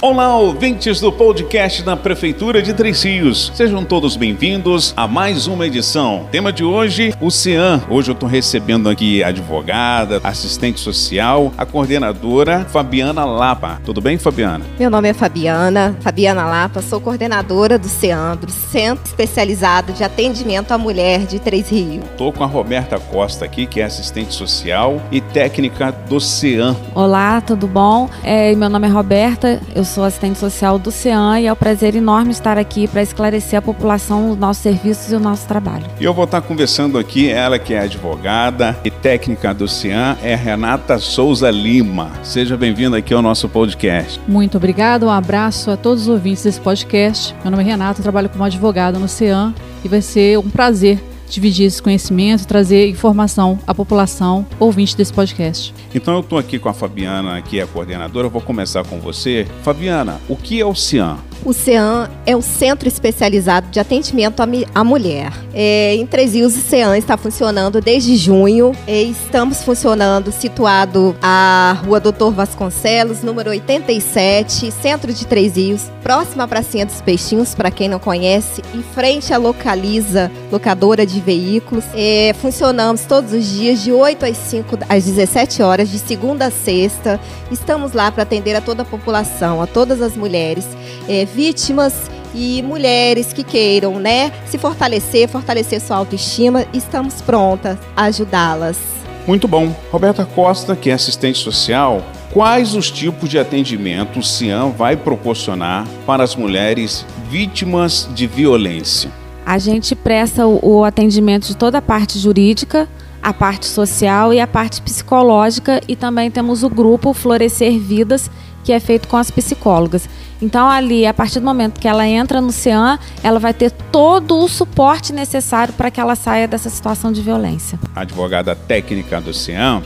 Olá, ouvintes do podcast da Prefeitura de Três Rios. Sejam todos bem-vindos a mais uma edição. Tema de hoje, o CEAM. Hoje eu estou recebendo aqui a advogada, assistente social, a coordenadora Fabiana Lapa. Tudo bem, Fabiana? Meu nome é Fabiana, Fabiana Lapa, sou coordenadora do CEAM, do Centro Especializado de Atendimento à Mulher de Três Rios. Estou com a Roberta Costa aqui, que é assistente social e técnica do CEAM. Olá, tudo bom? É, meu nome é Roberta, eu sou assistente social do CEAM e é um prazer enorme estar aqui para esclarecer a população os nossos serviços e o nosso trabalho. E eu vou estar conversando aqui, ela que é advogada e técnica do CIAN, é Renata Souza Lima. Seja bem-vinda aqui ao nosso podcast. Muito obrigada, um abraço a todos os ouvintes desse podcast. Meu nome é Renata, trabalho como advogada no CIAN e vai ser um prazer dividir esse conhecimento, trazer informação à população ouvinte desse podcast. Então eu estou aqui com a Fabiana, que é a coordenadora. Eu vou começar com você. Fabiana, o que é o CIAN? O CEAM é o Centro Especializado de Atendimento à Mulher. É, em Três Rios, o CEAM está funcionando desde junho. É, estamos funcionando situado à Rua Doutor Vasconcelos, número 87, Centro de Três Rios, próxima à Pracinha dos Peixinhos, para quem não conhece, em frente à Localiza, locadora de veículos. É, funcionamos todos os dias, de 8 às 5, às 17 horas, de segunda a sexta. Estamos lá para atender a toda a população, a todas as mulheres. É, vítimas e mulheres que queiram, né, se fortalecer, fortalecer sua autoestima, estamos prontas a ajudá-las. Muito bom. Roberta Costa, que é assistente social, quais os tipos de atendimento o CIAM vai proporcionar para as mulheres vítimas de violência? A gente presta o atendimento de toda a parte jurídica, a parte social e a parte psicológica e também temos o grupo Florescer Vidas, que é feito com as psicólogas. Então, ali, a partir do momento que ela entra no CEAM, ela vai ter todo o suporte necessário para que ela saia dessa situação de violência. Advogada técnica do CEAM,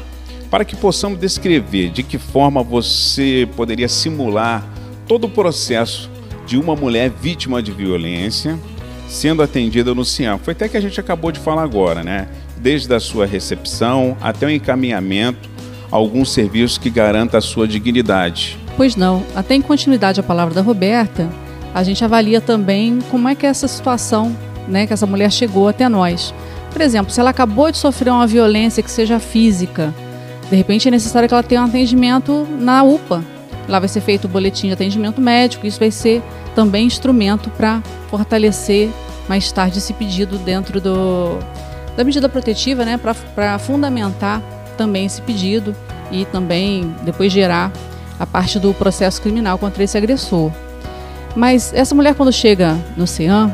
para que possamos descrever de que forma você poderia simular todo o processo de uma mulher vítima de violência sendo atendida no CIAM. Foi até que a gente acabou de falar agora, né? Desde a sua recepção até o encaminhamento algum serviço que garanta a sua dignidade. Pois não. Até em continuidade à palavra da Roberta, a gente avalia também como é que é essa situação, né, que essa mulher chegou até nós. Por exemplo, se ela acabou de sofrer uma violência que seja física, de repente é necessário que ela tenha um atendimento na UPA. Lá vai ser feito o boletim de atendimento médico, isso vai ser também instrumento para fortalecer mais tarde esse pedido dentro do, da medida protetiva, né, para fundamentar também esse pedido e também depois gerar a parte do processo criminal contra esse agressor. Mas essa mulher, quando chega no CEAM,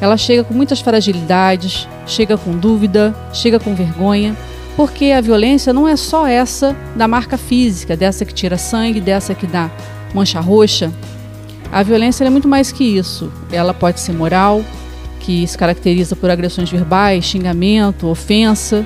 ela chega com muitas fragilidades, chega com dúvida, chega com vergonha, porque a violência não é só essa da marca física, dessa que tira sangue, dessa que dá mancha roxa. A violência é muito mais que isso. Ela pode ser moral, que se caracteriza por agressões verbais, xingamento, ofensa.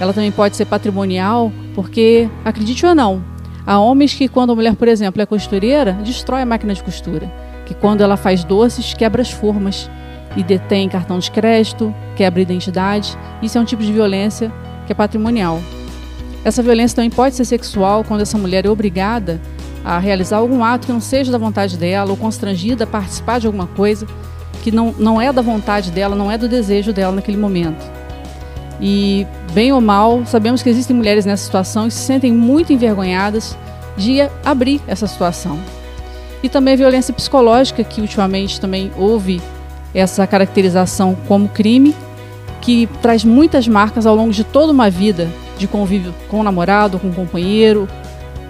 Ela também pode ser patrimonial, porque, acredite ou não, Há homens que, quando a mulher, por exemplo, é costureira, destrói a máquina de costura. Que quando ela faz doces, quebra as formas e detém cartão de crédito, quebra identidade. Isso é um tipo de violência que é patrimonial. Essa violência também pode ser sexual quando essa mulher é obrigada a realizar algum ato que não seja da vontade dela ou constrangida a participar de alguma coisa que não, não é da vontade dela, não é do desejo dela naquele momento. E, bem ou mal, sabemos que existem mulheres nessa situação e se sentem muito envergonhadas de abrir essa situação. E também a violência psicológica, que ultimamente também houve essa caracterização como crime, que traz muitas marcas ao longo de toda uma vida de convívio com o namorado, com o companheiro,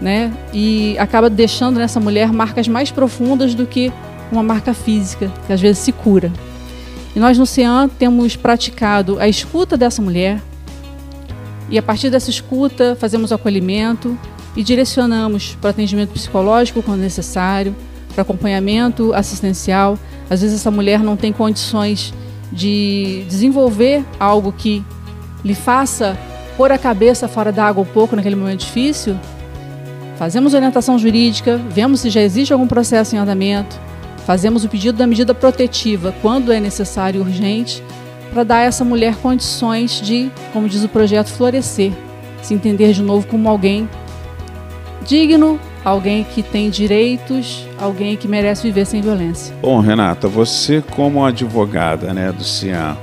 né? E acaba deixando nessa mulher marcas mais profundas do que uma marca física, que às vezes se cura. E nós no CEAN temos praticado a escuta dessa mulher e a partir dessa escuta fazemos acolhimento e direcionamos para atendimento psicológico quando necessário, para acompanhamento assistencial. Às vezes essa mulher não tem condições de desenvolver algo que lhe faça pôr a cabeça fora da água um pouco naquele momento difícil. Fazemos orientação jurídica, vemos se já existe algum processo em andamento, Fazemos o pedido da medida protetiva quando é necessário e urgente para dar a essa mulher condições de, como diz o projeto, florescer, se entender de novo como alguém digno, alguém que tem direitos, alguém que merece viver sem violência. Bom, Renata, você como advogada né, do CIAM,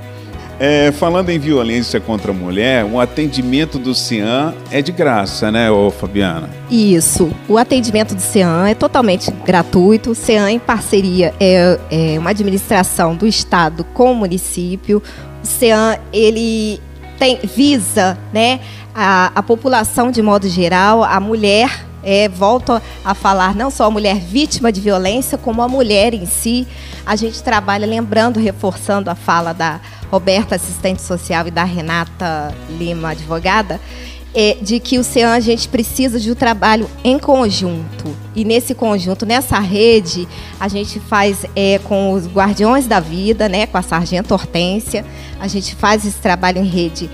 é, falando em violência contra a mulher, o atendimento do CIAM é de graça, né, ô Fabiana? Isso. O atendimento do CIAM é totalmente gratuito. O CIAM, em parceria, é, é uma administração do Estado com o município. O CIAM, ele tem, visa né, a, a população de modo geral, a mulher é, volto a falar não só a mulher vítima de violência, como a mulher em si. A gente trabalha, lembrando, reforçando a fala da Roberta, assistente social, e da Renata Lima, advogada, é, de que o CEAN a gente precisa de um trabalho em conjunto. E nesse conjunto, nessa rede, a gente faz é, com os Guardiões da Vida, né, com a Sargento Hortência, a gente faz esse trabalho em rede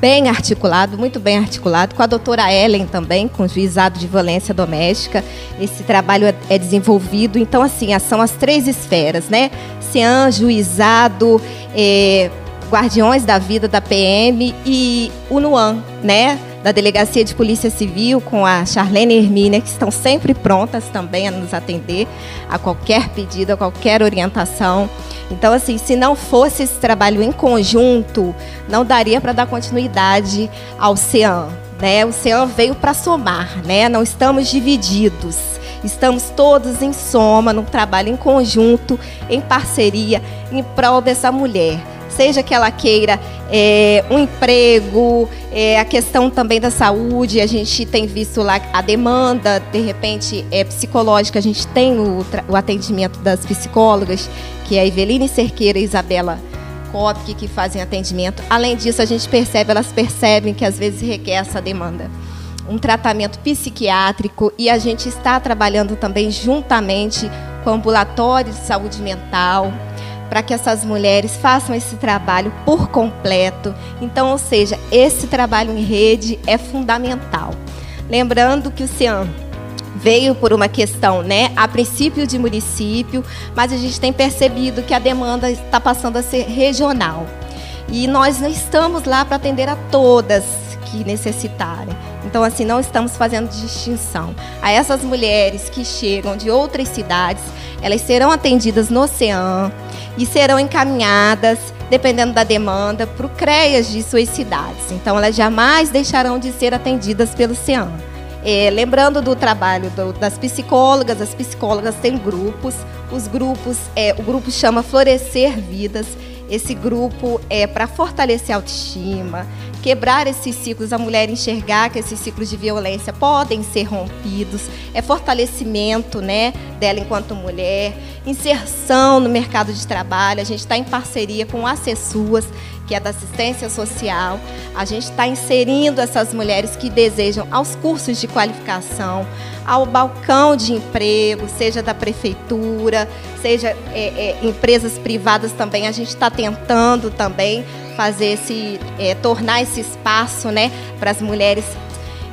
bem articulado, muito bem articulado, com a doutora Ellen também, com o juizado de violência doméstica. Esse trabalho é, é desenvolvido. Então, assim, são as três esferas, né? CEAN, juizado, é, guardiões da vida da PM e o NUAN, né? Da Delegacia de Polícia Civil, com a Charlene Hermínia, que estão sempre prontas também a nos atender a qualquer pedido, a qualquer orientação. Então, assim, se não fosse esse trabalho em conjunto, não daria para dar continuidade ao CEAM. Né? O CEAM veio para somar, né? não estamos divididos. Estamos todos em soma, num trabalho em conjunto, em parceria, em prol dessa mulher seja que ela queira é, um emprego, é, a questão também da saúde, a gente tem visto lá a demanda, de repente, é, psicológica, a gente tem o, o atendimento das psicólogas, que é a Eveline Cerqueira e Isabela Kopke, que fazem atendimento. Além disso, a gente percebe, elas percebem que às vezes requer essa demanda um tratamento psiquiátrico e a gente está trabalhando também juntamente com o ambulatório de saúde mental, para que essas mulheres façam esse trabalho por completo. Então, ou seja, esse trabalho em rede é fundamental. Lembrando que o CIAM veio por uma questão, né, a princípio de município, mas a gente tem percebido que a demanda está passando a ser regional. E nós não estamos lá para atender a todas que necessitarem. Então, assim, não estamos fazendo distinção. A essas mulheres que chegam de outras cidades, elas serão atendidas no CEAM e serão encaminhadas, dependendo da demanda, para o CREAS de suas cidades. Então, elas jamais deixarão de ser atendidas pelo CEAM. É, lembrando do trabalho do, das psicólogas, as psicólogas têm grupos. Os grupos, é, o grupo chama Florescer Vidas. Esse grupo é para fortalecer a autoestima, quebrar esses ciclos, a mulher enxergar que esses ciclos de violência podem ser rompidos, é fortalecimento né, dela enquanto mulher, inserção no mercado de trabalho. A gente está em parceria com a Acessuas, que é da assistência social. A gente está inserindo essas mulheres que desejam aos cursos de qualificação, ao balcão de emprego, seja da prefeitura, seja é, é, empresas privadas também. A gente está tentando também fazer esse, é, tornar esse espaço, né, para as mulheres.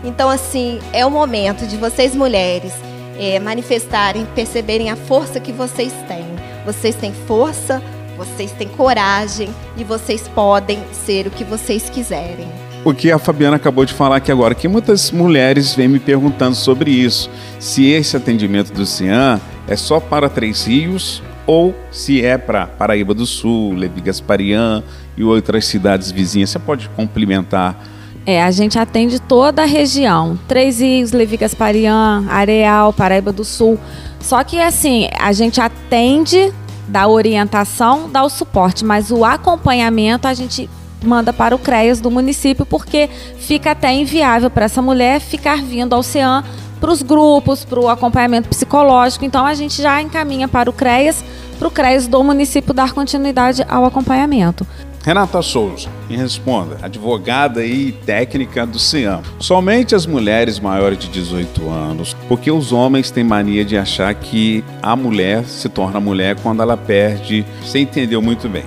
Então, assim, é o momento de vocês mulheres é, manifestarem, perceberem a força que vocês têm. Vocês têm força, vocês têm coragem e vocês podem ser o que vocês quiserem. O que a Fabiana acabou de falar aqui agora, que muitas mulheres vêm me perguntando sobre isso. Se esse atendimento do CIAN é só para Três Rios ou se é para Paraíba do Sul, Levi Gasparian e outras cidades vizinhas. Você pode complementar? É, a gente atende toda a região. Três Rios, Levi Gasparian, Areal, Paraíba do Sul. Só que assim, a gente atende, dá orientação, dá o suporte, mas o acompanhamento a gente manda para o CREAS do município, porque fica até inviável para essa mulher ficar vindo ao CEAM para os grupos, para o acompanhamento psicológico. Então a gente já encaminha para o CREAS, para o CREAS do município dar continuidade ao acompanhamento. Renata Souza, me responda, advogada e técnica do CIAM. Somente as mulheres maiores de 18 anos, porque os homens têm mania de achar que a mulher se torna mulher quando ela perde. Você entendeu muito bem.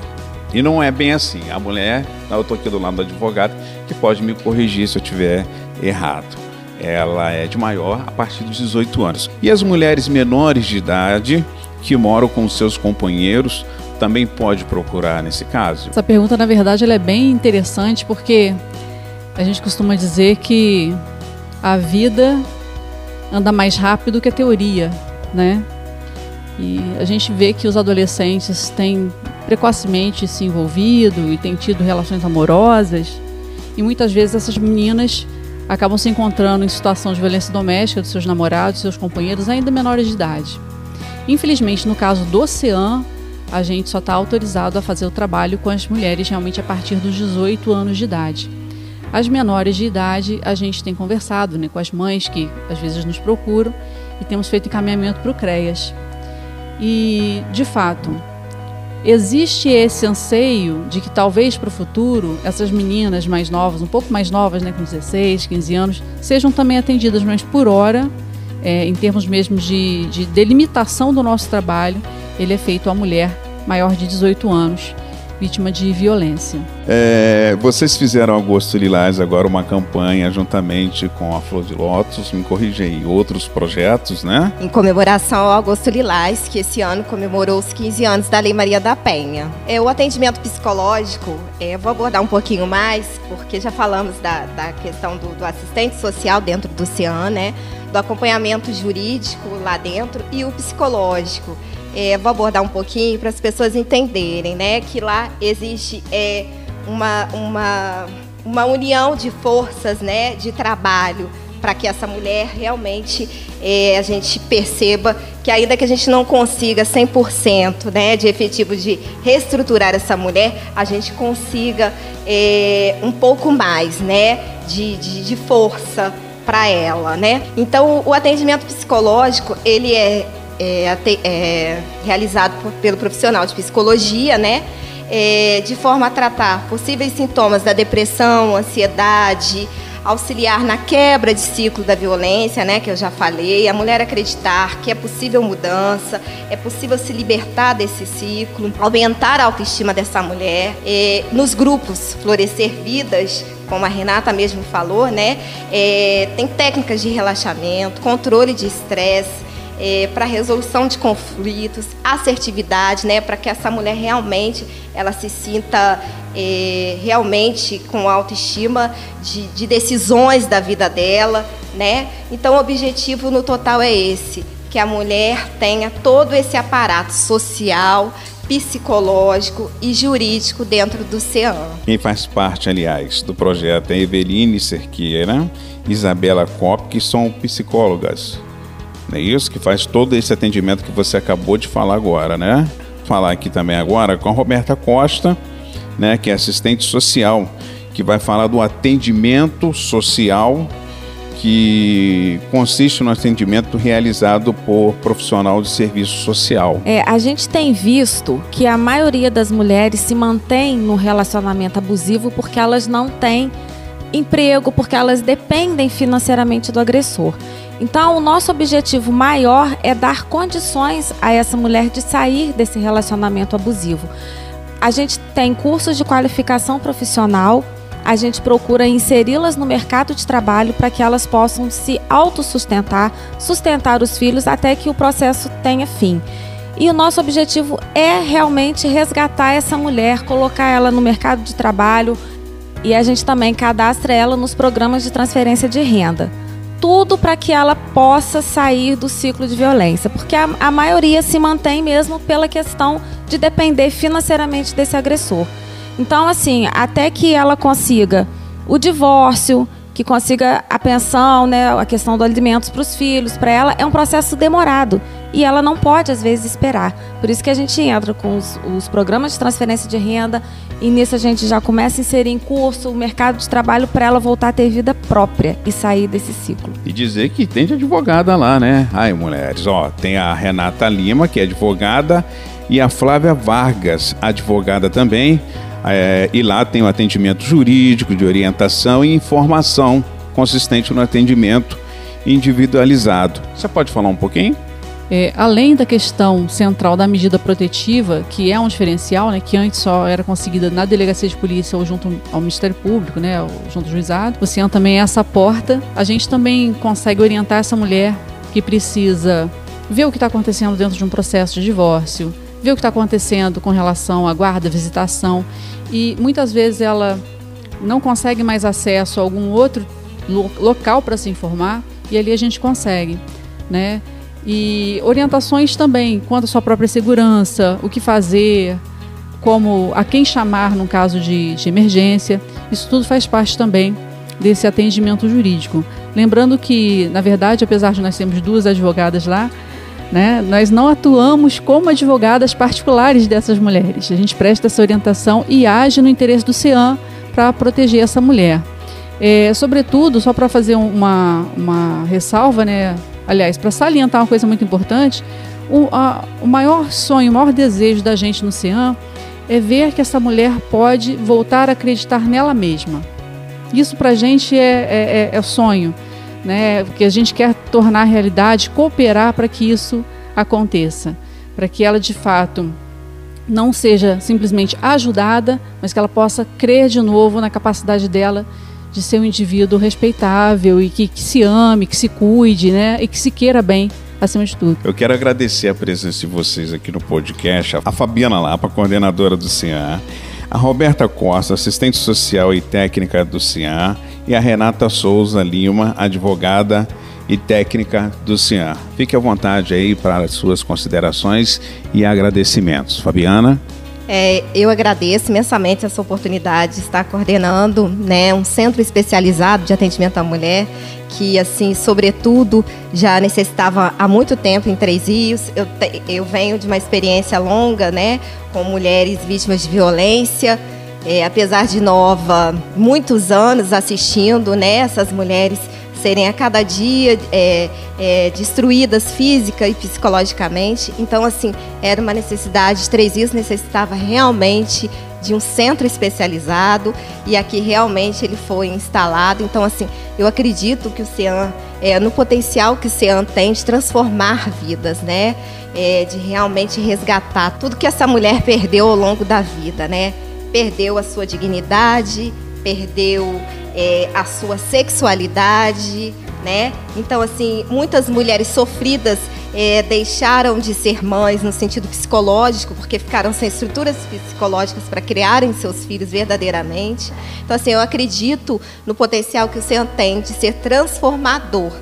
E não é bem assim. A mulher, eu estou aqui do lado do advogado, que pode me corrigir se eu estiver errado ela é de maior a partir dos 18 anos. E as mulheres menores de idade que moram com seus companheiros também pode procurar nesse caso? Essa pergunta, na verdade, ela é bem interessante porque a gente costuma dizer que a vida anda mais rápido que a teoria, né? E a gente vê que os adolescentes têm precocemente se envolvido e têm tido relações amorosas. E muitas vezes essas meninas acabam se encontrando em situação de violência doméstica dos seus namorados, seus companheiros, ainda menores de idade. Infelizmente, no caso do Ocean, a gente só está autorizado a fazer o trabalho com as mulheres realmente a partir dos 18 anos de idade. As menores de idade, a gente tem conversado né, com as mães que às vezes nos procuram e temos feito encaminhamento para o CREAS. E, de fato, existe esse anseio de que talvez para o futuro essas meninas mais novas, um pouco mais novas, né, com 16, 15 anos, sejam também atendidas, mas por hora, é, em termos mesmo de, de delimitação do nosso trabalho, ele é feito à mulher maior de 18 anos vítima de violência. É, vocês fizeram Agosto Lilás agora uma campanha juntamente com a Flor de Lótus, me corrija aí, outros projetos, né? Em comemoração ao Agosto Lilás, que esse ano comemorou os 15 anos da Lei Maria da Penha. É, o atendimento psicológico, é, vou abordar um pouquinho mais, porque já falamos da, da questão do, do assistente social dentro do CIAN, né? Do acompanhamento jurídico lá dentro e o psicológico. É, vou abordar um pouquinho para as pessoas entenderem, né, que lá existe é, uma, uma, uma união de forças, né, de trabalho para que essa mulher realmente é, a gente perceba que ainda que a gente não consiga 100% né, de efetivo de reestruturar essa mulher, a gente consiga é, um pouco mais né, de, de, de força para ela, né? Então, o atendimento psicológico, ele é é, é, realizado por, pelo profissional de psicologia, né? É, de forma a tratar possíveis sintomas da depressão, ansiedade, auxiliar na quebra de ciclo da violência, né, que eu já falei, a mulher acreditar que é possível mudança, é possível se libertar desse ciclo, aumentar a autoestima dessa mulher. É, nos grupos Florescer Vidas, como a Renata mesmo falou, né, é, tem técnicas de relaxamento, controle de estresse, é, para resolução de conflitos, assertividade, né, para que essa mulher realmente ela se sinta é, realmente com autoestima de, de decisões da vida dela, né? Então o objetivo no total é esse, que a mulher tenha todo esse aparato social, psicológico e jurídico dentro do CEAM. Quem faz parte, aliás, do projeto é Eveline Cerqueira, Isabela Cop, que são psicólogas é isso que faz todo esse atendimento que você acabou de falar agora, né? Falar aqui também agora com a Roberta Costa, né, que é assistente social, que vai falar do atendimento social que consiste no atendimento realizado por profissional de serviço social. É, a gente tem visto que a maioria das mulheres se mantém no relacionamento abusivo porque elas não têm emprego, porque elas dependem financeiramente do agressor. Então, o nosso objetivo maior é dar condições a essa mulher de sair desse relacionamento abusivo. A gente tem cursos de qualificação profissional, a gente procura inseri-las no mercado de trabalho para que elas possam se autossustentar, sustentar os filhos até que o processo tenha fim. E o nosso objetivo é realmente resgatar essa mulher, colocar ela no mercado de trabalho e a gente também cadastra ela nos programas de transferência de renda tudo para que ela possa sair do ciclo de violência, porque a, a maioria se mantém mesmo pela questão de depender financeiramente desse agressor. Então, assim, até que ela consiga o divórcio, que consiga a pensão, né, a questão dos alimentos para os filhos, para ela é um processo demorado e ela não pode às vezes esperar. Por isso que a gente entra com os, os programas de transferência de renda e nisso a gente já começa a inserir em curso o mercado de trabalho para ela voltar a ter vida própria e sair desse ciclo. E dizer que tem de advogada lá, né? Ai, mulheres, ó, tem a Renata Lima, que é advogada, e a Flávia Vargas, advogada também. É, e lá tem o atendimento jurídico, de orientação e informação consistente no atendimento individualizado. Você pode falar um pouquinho? É, além da questão central da medida protetiva, que é um diferencial, né, que antes só era conseguida na delegacia de polícia ou junto ao Ministério Público, né, ou junto ao juizado, o CIAN também essa porta. A gente também consegue orientar essa mulher que precisa ver o que está acontecendo dentro de um processo de divórcio, ver o que está acontecendo com relação à guarda, visitação. E muitas vezes ela não consegue mais acesso a algum outro lo local para se informar e ali a gente consegue, né? E orientações também quanto à sua própria segurança, o que fazer, como a quem chamar no caso de, de emergência. Isso tudo faz parte também desse atendimento jurídico. Lembrando que, na verdade, apesar de nós termos duas advogadas lá, né, nós não atuamos como advogadas particulares dessas mulheres. A gente presta essa orientação e age no interesse do CEAM para proteger essa mulher. É, sobretudo, só para fazer uma, uma ressalva, né, aliás, para salientar uma coisa muito importante, o, a, o maior sonho, o maior desejo da gente no CEAM é ver que essa mulher pode voltar a acreditar nela mesma. Isso para a gente é, é, é, é sonho, né? Porque a gente quer tornar realidade, cooperar para que isso aconteça, para que ela de fato não seja simplesmente ajudada, mas que ela possa crer de novo na capacidade dela de ser um indivíduo respeitável e que, que se ame, que se cuide, né? E que se queira bem acima de tudo. Eu quero agradecer a presença de vocês aqui no podcast, a Fabiana Lapa, coordenadora do CIAN, a Roberta Costa, assistente social e técnica do CIAN, e a Renata Souza Lima, advogada e técnica do CIAN. Fique à vontade aí para as suas considerações e agradecimentos. Fabiana? É, eu agradeço imensamente essa oportunidade de estar coordenando né, um centro especializado de atendimento à mulher, que, assim, sobretudo, já necessitava há muito tempo em Três Rios. Eu, te, eu venho de uma experiência longa né, com mulheres vítimas de violência. É, apesar de nova, muitos anos assistindo né, essas mulheres serem a cada dia é, é, destruídas física e psicologicamente. Então, assim, era uma necessidade, Três Rios necessitava realmente de um centro especializado e aqui realmente ele foi instalado. Então, assim, eu acredito que o CEAM, é, no potencial que o CEAM tem de transformar vidas, né? É, de realmente resgatar tudo que essa mulher perdeu ao longo da vida, né? Perdeu a sua dignidade, perdeu é, a sua sexualidade, né? Então, assim, muitas mulheres sofridas é, deixaram de ser mães no sentido psicológico, porque ficaram sem estruturas psicológicas para criarem seus filhos verdadeiramente. Então, assim, eu acredito no potencial que o Senhor tem de ser transformador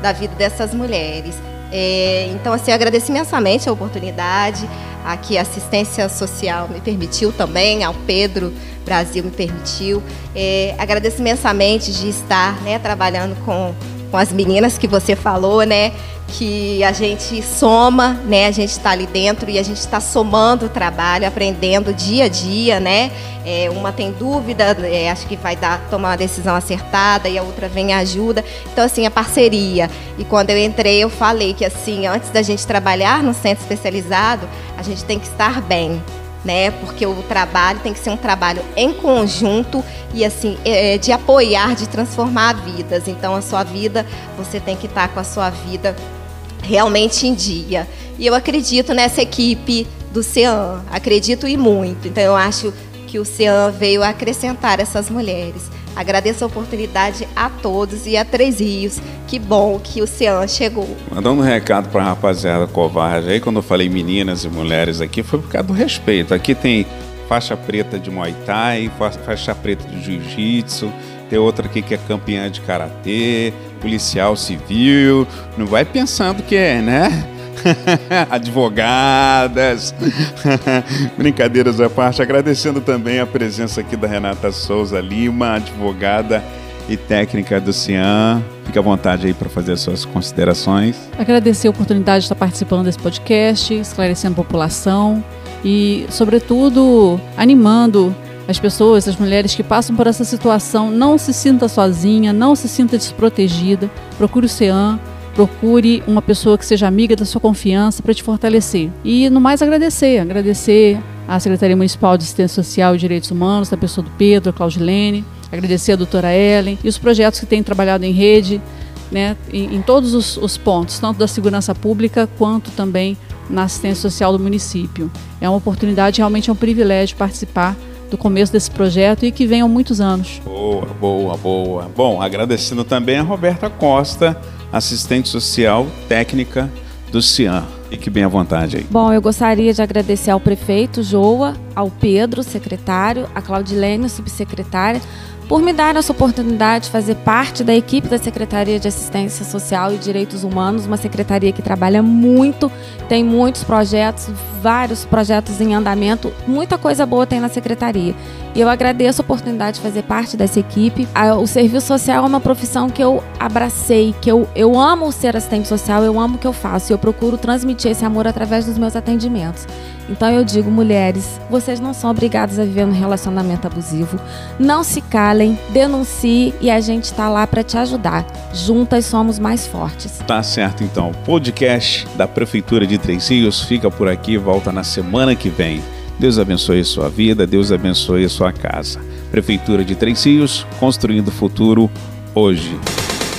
da vida dessas mulheres. É, então, assim, agradeço imensamente a oportunidade, a que a assistência social me permitiu também, ao Pedro Brasil me permitiu. É, agradeço imensamente de estar né, trabalhando com, com as meninas que você falou, né? Que a gente soma, né? A gente está ali dentro e a gente está somando o trabalho, aprendendo dia a dia, né? É, uma tem dúvida, é, acho que vai dar, tomar uma decisão acertada e a outra vem ajuda. Então, assim, a parceria. E quando eu entrei, eu falei que, assim, antes da gente trabalhar no centro especializado, a gente tem que estar bem né? Porque o trabalho tem que ser um trabalho em conjunto e assim é, de apoiar, de transformar vidas. Então a sua vida, você tem que estar com a sua vida realmente em dia. E eu acredito nessa equipe do CEAM, acredito e muito. Então eu acho que o CEAM veio acrescentar essas mulheres. Agradeço a oportunidade a todos e a Três Rios. Que bom que o Cian chegou. Mandando um recado para a rapaziada covarde aí, quando eu falei meninas e mulheres aqui, foi por causa do respeito. Aqui tem faixa preta de Muay Thai, faixa preta de Jiu-Jitsu, tem outra aqui que é campeã de Karatê, policial civil. Não vai pensando que é, né? advogadas. Brincadeiras à parte, agradecendo também a presença aqui da Renata Souza Lima, advogada e técnica do CIAN. Fique à vontade aí para fazer as suas considerações. Agradecer a oportunidade de estar participando desse podcast, esclarecendo a população e, sobretudo, animando as pessoas, as mulheres que passam por essa situação. Não se sinta sozinha, não se sinta desprotegida. Procure o CEAM procure uma pessoa que seja amiga da sua confiança para te fortalecer. E no mais agradecer, agradecer à Secretaria Municipal de Assistência Social e Direitos Humanos, da pessoa do Pedro, a Claudilene, agradecer a doutora Ellen e os projetos que têm trabalhado em rede, né, em, em todos os, os pontos, tanto da segurança pública quanto também na assistência social do município. É uma oportunidade, realmente é um privilégio participar do começo desse projeto e que venham muitos anos. Boa, boa, boa. Bom, agradecendo também a Roberta Costa, assistente social técnica do CIAN. Fique bem à vontade aí. Bom, eu gostaria de agradecer ao prefeito Joa, ao Pedro, secretário, a Claudilene, subsecretária, por me dar essa oportunidade de fazer parte da equipe da Secretaria de Assistência Social e Direitos Humanos, uma secretaria que trabalha muito, tem muitos projetos, vários projetos em andamento, muita coisa boa tem na secretaria. E eu agradeço a oportunidade de fazer parte dessa equipe. O serviço social é uma profissão que eu abracei, que eu, eu amo ser assistente social, eu amo o que eu faço e eu procuro transmitir esse amor através dos meus atendimentos. Então eu digo, mulheres, vocês não são obrigadas a viver um relacionamento abusivo. Não se calem, denuncie e a gente está lá para te ajudar. Juntas somos mais fortes. Tá certo então. O podcast da Prefeitura de Três Rios fica por aqui, volta na semana que vem. Deus abençoe a sua vida, Deus abençoe a sua casa. Prefeitura de Três Rios, construindo o futuro hoje.